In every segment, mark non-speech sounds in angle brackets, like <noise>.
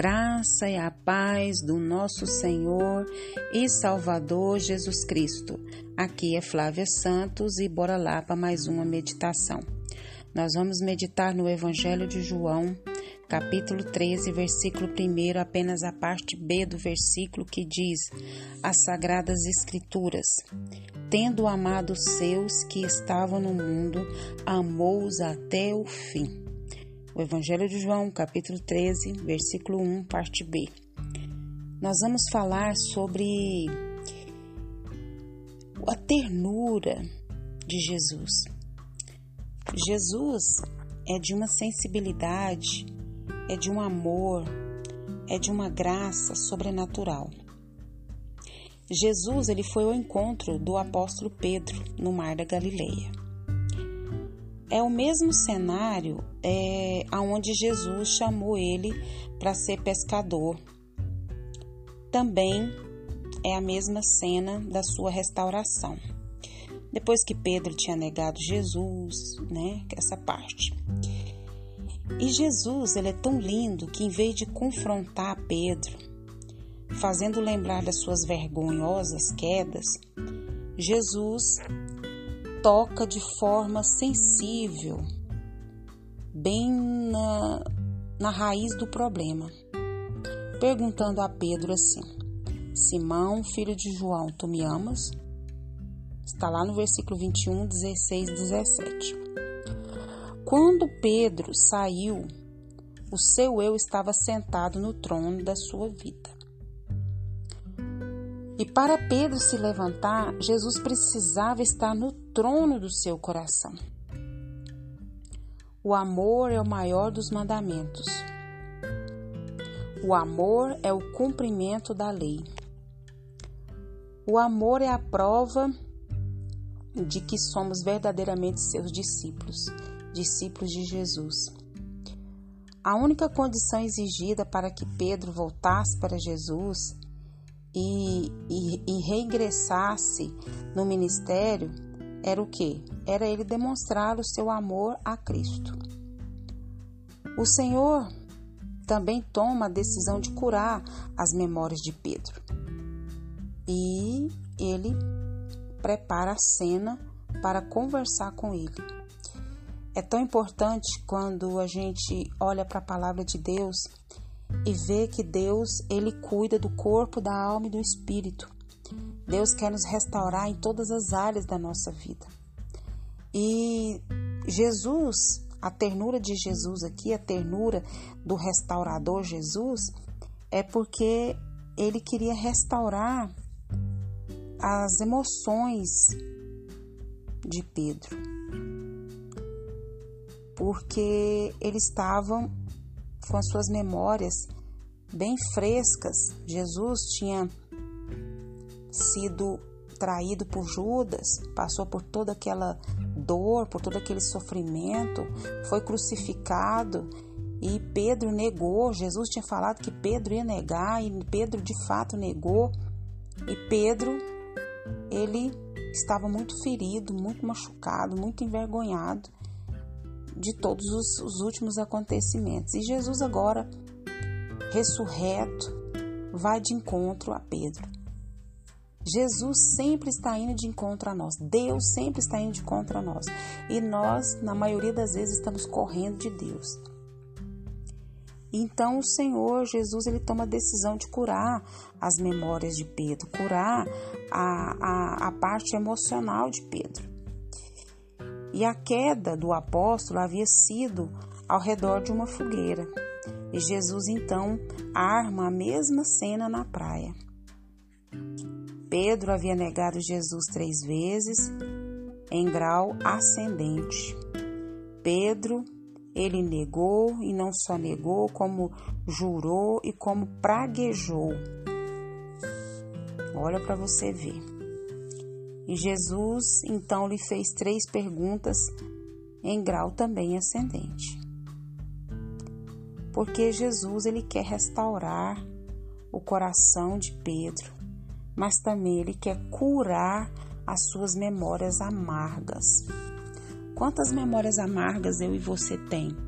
graça e a paz do nosso Senhor e Salvador Jesus Cristo. Aqui é Flávia Santos e bora lá para mais uma meditação. Nós vamos meditar no Evangelho de João, capítulo 13, versículo 1, apenas a parte B do versículo que diz: As Sagradas Escrituras. Tendo amado os seus que estavam no mundo, amou-os até o fim. O Evangelho de João, capítulo 13, versículo 1, parte B. Nós vamos falar sobre a ternura de Jesus. Jesus é de uma sensibilidade, é de um amor, é de uma graça sobrenatural. Jesus ele foi ao encontro do apóstolo Pedro no mar da Galileia. É o mesmo cenário é, aonde Jesus chamou ele para ser pescador. Também é a mesma cena da sua restauração. Depois que Pedro tinha negado Jesus, né? Essa parte. E Jesus, ele é tão lindo que em vez de confrontar Pedro, fazendo lembrar das suas vergonhosas quedas, Jesus toca de forma sensível, bem na, na raiz do problema, perguntando a Pedro assim: Simão, filho de João, tu me amas? Está lá no versículo 21, 16 e 17. Quando Pedro saiu, o seu eu estava sentado no trono da sua vida. E para Pedro se levantar, Jesus precisava estar no trono do seu coração. O amor é o maior dos mandamentos. O amor é o cumprimento da lei. O amor é a prova de que somos verdadeiramente seus discípulos, discípulos de Jesus. A única condição exigida para que Pedro voltasse para Jesus e, e, e reingressasse no ministério era o que? Era ele demonstrar o seu amor a Cristo. O Senhor também toma a decisão de curar as memórias de Pedro. E ele prepara a cena para conversar com ele. É tão importante quando a gente olha para a palavra de Deus e vê que Deus, ele cuida do corpo, da alma e do espírito. Deus quer nos restaurar em todas as áreas da nossa vida. E Jesus, a ternura de Jesus aqui, a ternura do restaurador Jesus, é porque ele queria restaurar as emoções de Pedro. Porque eles estavam com as suas memórias bem frescas. Jesus tinha sido traído por Judas, passou por toda aquela dor, por todo aquele sofrimento, foi crucificado e Pedro negou. Jesus tinha falado que Pedro ia negar e Pedro de fato negou. E Pedro, ele estava muito ferido, muito machucado, muito envergonhado de todos os, os últimos acontecimentos. E Jesus, agora, ressurreto, vai de encontro a Pedro. Jesus sempre está indo de encontro a nós. Deus sempre está indo de encontro a nós. E nós, na maioria das vezes, estamos correndo de Deus. Então o Senhor Jesus ele toma a decisão de curar as memórias de Pedro, curar a, a, a parte emocional de Pedro. E a queda do apóstolo havia sido ao redor de uma fogueira. E Jesus então arma a mesma cena na praia. Pedro havia negado Jesus três vezes em grau ascendente. Pedro, ele negou e não só negou, como jurou e como praguejou. Olha para você ver. E Jesus então lhe fez três perguntas em grau também ascendente. Porque Jesus ele quer restaurar o coração de Pedro, mas também ele quer curar as suas memórias amargas. Quantas memórias amargas eu e você tem?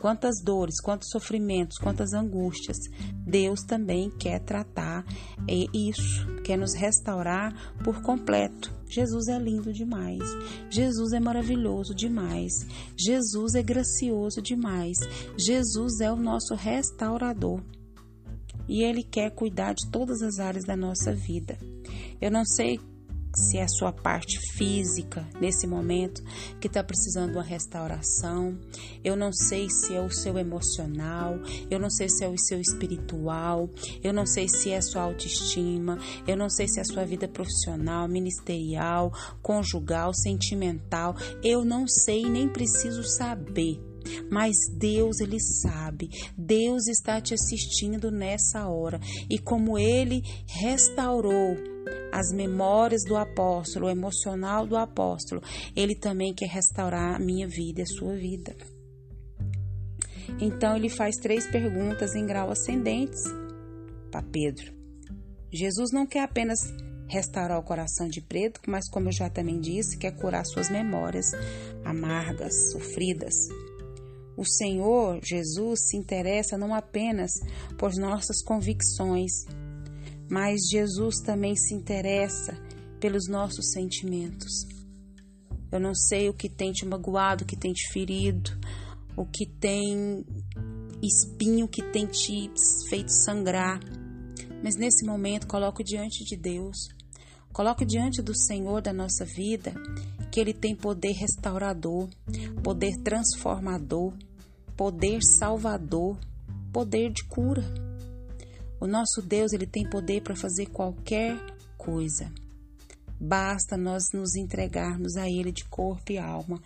Quantas dores, quantos sofrimentos, quantas angústias, Deus também quer tratar isso, quer nos restaurar por completo. Jesus é lindo demais. Jesus é maravilhoso demais. Jesus é gracioso demais. Jesus é o nosso restaurador. E ele quer cuidar de todas as áreas da nossa vida. Eu não sei se é a sua parte física nesse momento que está precisando de uma restauração. Eu não sei se é o seu emocional, eu não sei se é o seu espiritual, eu não sei se é a sua autoestima, eu não sei se é a sua vida profissional, ministerial, conjugal, sentimental. Eu não sei nem preciso saber. Mas Deus, Ele sabe, Deus está te assistindo nessa hora, e como Ele restaurou as memórias do apóstolo, o emocional do apóstolo, ele também quer restaurar a minha vida e a sua vida. Então ele faz três perguntas em grau ascendentes para Pedro. Jesus não quer apenas restaurar o coração de Pedro, mas como eu já também disse, quer curar suas memórias amargas, sofridas. O Senhor Jesus se interessa não apenas por nossas convicções, mas Jesus também se interessa pelos nossos sentimentos. Eu não sei o que tem te magoado, o que tem te ferido, o que tem espinho que tem te feito sangrar. Mas nesse momento, coloco diante de Deus, coloco diante do Senhor da nossa vida, que Ele tem poder restaurador, poder transformador, poder salvador, poder de cura. O nosso Deus, ele tem poder para fazer qualquer coisa. Basta nós nos entregarmos a Ele de corpo e alma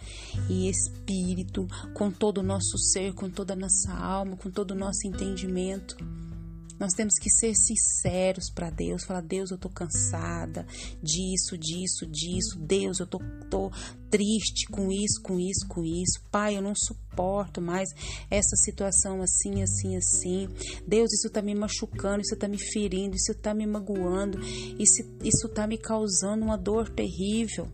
e espírito, com todo o nosso ser, com toda a nossa alma, com todo o nosso entendimento. Nós temos que ser sinceros para Deus, falar: Deus, eu tô cansada disso, disso, disso. Deus, eu tô, tô triste com isso, com isso, com isso. Pai, eu não suporto mais essa situação assim, assim, assim. Deus, isso tá me machucando, isso tá me ferindo, isso tá me magoando, isso, isso tá me causando uma dor terrível.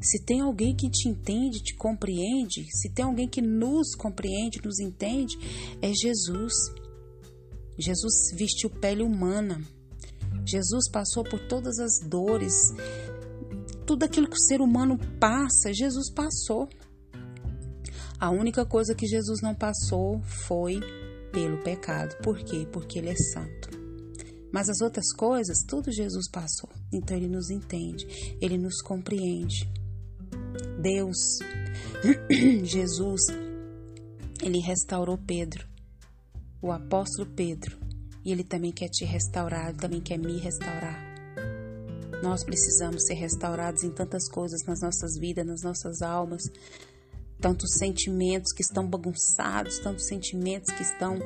Se tem alguém que te entende, te compreende, se tem alguém que nos compreende, nos entende, é Jesus. Jesus vestiu pele humana. Jesus passou por todas as dores. Tudo aquilo que o ser humano passa, Jesus passou. A única coisa que Jesus não passou foi pelo pecado. Por quê? Porque ele é santo. Mas as outras coisas, tudo Jesus passou. Então ele nos entende, ele nos compreende. Deus, <clears throat> Jesus, ele restaurou Pedro o apóstolo Pedro, e ele também quer te restaurar, ele também quer me restaurar. Nós precisamos ser restaurados em tantas coisas nas nossas vidas, nas nossas almas, tantos sentimentos que estão bagunçados, tantos sentimentos que estão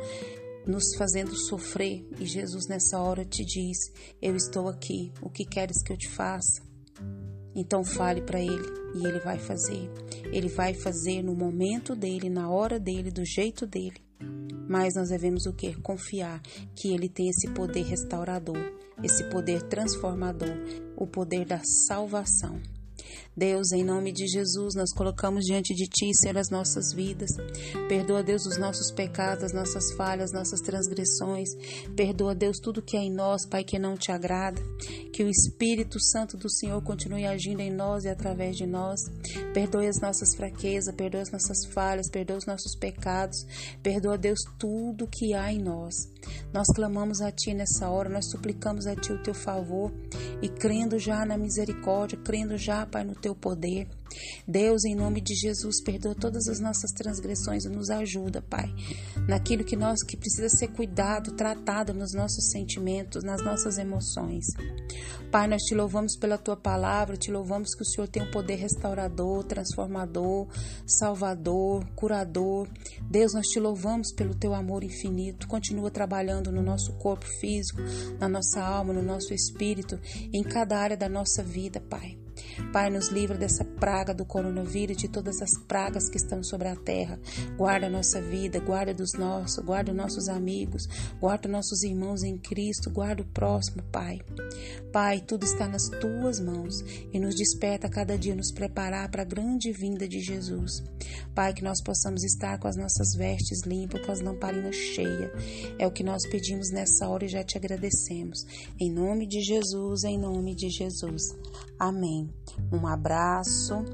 nos fazendo sofrer. E Jesus nessa hora te diz: Eu estou aqui, o que queres que eu te faça? Então fale para ele e ele vai fazer. Ele vai fazer no momento dele, na hora dele, do jeito dele. Mas nós devemos o que? Confiar que Ele tem esse poder restaurador, esse poder transformador, o poder da salvação. Deus, em nome de Jesus, nós colocamos diante de Ti, Senhor, as nossas vidas. Perdoa, Deus, os nossos pecados, as nossas falhas, nossas transgressões. Perdoa, Deus, tudo que é em nós, Pai, que não te agrada. Que o Espírito Santo do Senhor continue agindo em nós e através de nós. Perdoe as nossas fraquezas, perdoe as nossas falhas, perdoe os nossos pecados. Perdoa, Deus, tudo que há em nós. Nós clamamos a Ti nessa hora, nós suplicamos a Ti o Teu favor e crendo já na misericórdia, crendo já, Pai, no Teu poder. Deus, em nome de Jesus, perdoa todas as nossas transgressões e nos ajuda, Pai, naquilo que nós que precisa ser cuidado, tratado nos nossos sentimentos, nas nossas emoções. Pai, nós te louvamos pela tua palavra, te louvamos que o Senhor tem um poder restaurador, transformador, salvador, curador. Deus, nós te louvamos pelo teu amor infinito. Continua trabalhando no nosso corpo físico, na nossa alma, no nosso espírito, em cada área da nossa vida, Pai. Pai, nos livra dessa praga do coronavírus, de todas as pragas que estão sobre a terra. Guarda a nossa vida, guarda dos nossos, guarda nossos amigos, guarda nossos irmãos em Cristo, guarda o próximo, Pai. Pai, tudo está nas tuas mãos e nos desperta a cada dia nos preparar para a grande vinda de Jesus. Pai, que nós possamos estar com as nossas vestes limpas, com as lamparinas cheias. É o que nós pedimos nessa hora e já te agradecemos. Em nome de Jesus, em nome de Jesus. Amém. Um abraço,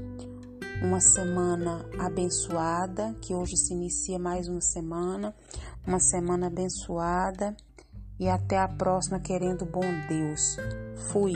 uma semana abençoada, que hoje se inicia mais uma semana, uma semana abençoada e até a próxima, querendo bom Deus. Fui.